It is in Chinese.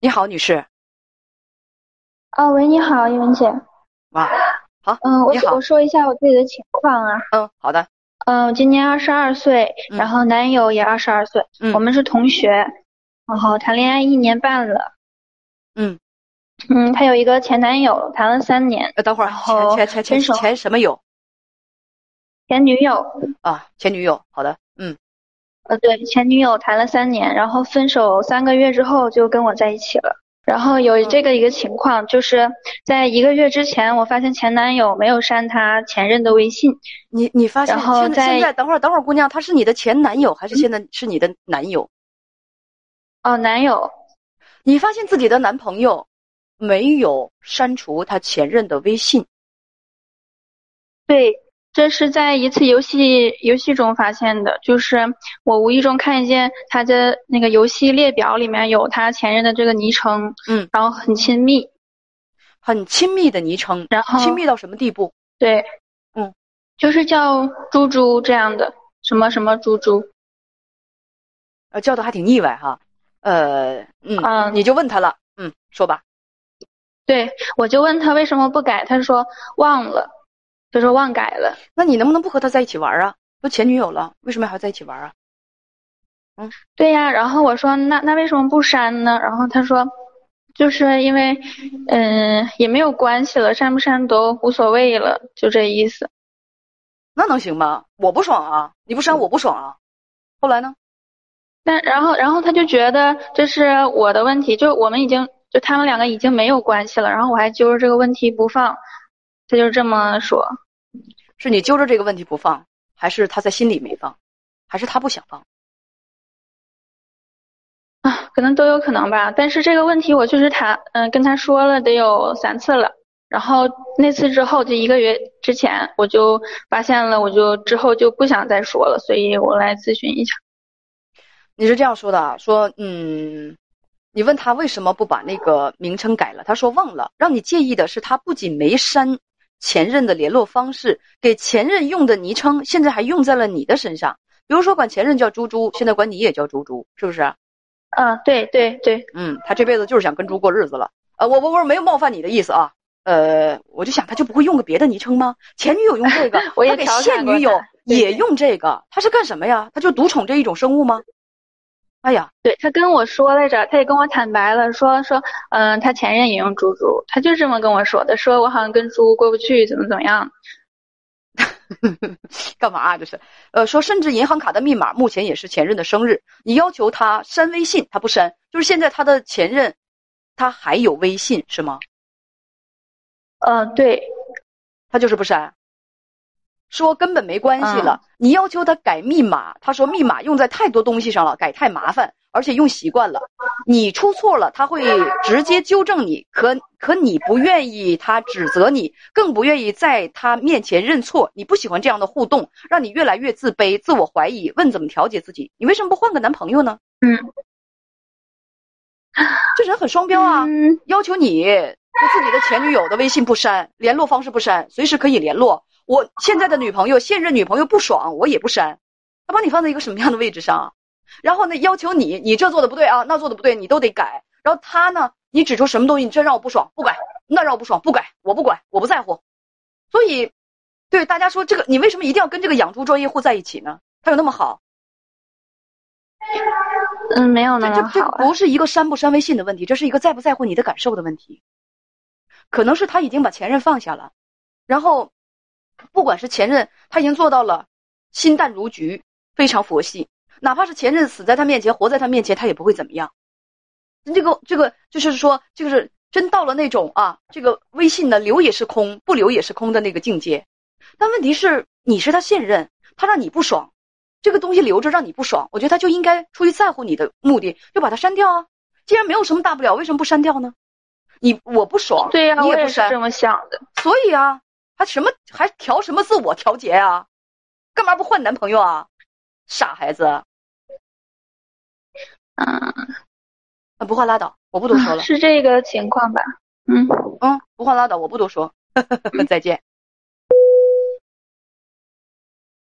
你好，女士。啊，喂，你好，英文姐。哇，好，嗯，我我说一下我自己的情况啊。嗯，好的，嗯，我今年二十二岁，嗯然后男友也二十二岁，嗯我们是同学，然后谈恋爱一年半了。嗯，嗯，他有一个前男友，谈了三年，呃，等会儿前前前前前什么友前女友，啊？前女友，好的，嗯呃，对，前女友谈了三年，然后分手三个月之后就跟我在一起了。然后有这个一个情况，就是在一个月之前，我发现前男友没有删他前任的微信。你你发现然后现在现在在等会儿等会儿，姑娘，他是你的前男友还是现在是你的男友？哦，男友，你发现自己的男朋友没有删除他前任的微信，对，这是在一次游戏游戏中发现的，就是我无意中看见他的那个游戏列表里面有他前任的这个昵称，嗯，然后很亲密，很亲密的昵称，然后亲密到什么地步？对，嗯，就是叫猪猪这样的，什么什么猪猪，呃，叫的还挺腻歪哈。呃，嗯，嗯你就问他了，嗯，说吧。对，我就问他为什么不改，他说忘了，他说忘改了。那你能不能不和他在一起玩啊？都前女友了，为什么还要在一起玩啊？嗯对呀，然后我说那那为什么不删呢？然后他说，就是因为，嗯，也没有关系了，删不删都无所谓了，就这意思。那能行吗？我不爽啊！你不删我不爽啊！后来呢？但然后然后他就觉得这是我的问题，就我们已经就他们两个已经没有关系了，然后我还揪着这个问题不放，他就这么说。是你揪着这个问题不放，还是他在心里没放，还是他不想放？啊，可能都有可能吧。但是这个问题我确实谈，嗯、跟他说了得有三次了。然后那次之后，就一个月之前，我就发现了，我就之后就不想再说了，所以我来咨询一下。你是这样说的啊？说嗯，你问他为什么不把那个名称改了？他说忘了。让你介意的是，他不仅没删前任的联络方式，给前任用的昵称现在还用在了你的身上。比如说管前任叫猪猪，现在管你也叫猪猪，是不是？嗯，对对对，嗯，他这辈子就是想跟猪过日子了。呃，我我我没有冒犯你的意思啊。呃，我就想他就不会用个别的昵称吗？前女友用这个，我也他给现女友也用这个，他是干什么呀？他就独宠这一种生物吗？哎呀，对他跟我说来着，他也跟我坦白了，说说，嗯、他前任也用猪猪，他就这么跟我说的，说我好像跟猪过不去，怎么怎么样。干嘛啊？这是，呃，说甚至银行卡的密码目前也是前任的生日，你要求他删微信，他不删，就是现在他的前任，他还有微信是吗？嗯、对，他就是不删，说根本没关系嗯了。你要求他改密码，他说密码用在太多东西上了，改太麻烦，而且用习惯了。你出错了，他会直接纠正你，可可你不愿意他指责你，更不愿意在他面前认错。你不喜欢这样的互动，让你越来越自卑、自我怀疑，问怎么调节自己？你为什么不换个男朋友呢？嗯这人很双标啊！嗯要求你就自己的前女友的微信不删，联络方式不删，随时可以联络。我现在的女朋友、现任女朋友不爽，我也不删。他把你放在一个什么样的位置上啊？然后呢，要求你，你这做的不对啊，那做的不对，你都得改。然后他呢，你指出什么东西，你这让我不爽，不改；那让我不爽，不改，我不管，我不在乎。所以，对大家说，这个你为什么一定要跟这个养猪专业户在一起呢？他有那么好？嗯，没有这这这那么好啊。不是一个删不删微信的问题，这是一个在不在乎你的感受的问题。可能是他已经把前任放下了，然后，不管是前任，他已经做到了心淡如菊，非常佛系，哪怕是前任死在他面前，活在他面前，他也不会怎么样。这个这个就是说，就是真到了那种啊，这个微信呢留也是空，不留也是空的那个境界。但问题是，你是他现任，他让你不爽，这个东西留着让你不爽，我觉得他就应该出于在乎你的目的，就把它删掉啊。既然没有什么大不了，为什么不删掉呢？你我不爽，对呀、我也是你也不删，这么想的。所以啊，还什么还调什么自我调节啊？干嘛不换男朋友啊？傻孩子，啊，嗯，不换拉倒，我不多说了。是这个情况吧？嗯。嗯，不换拉倒，我不多说。再见。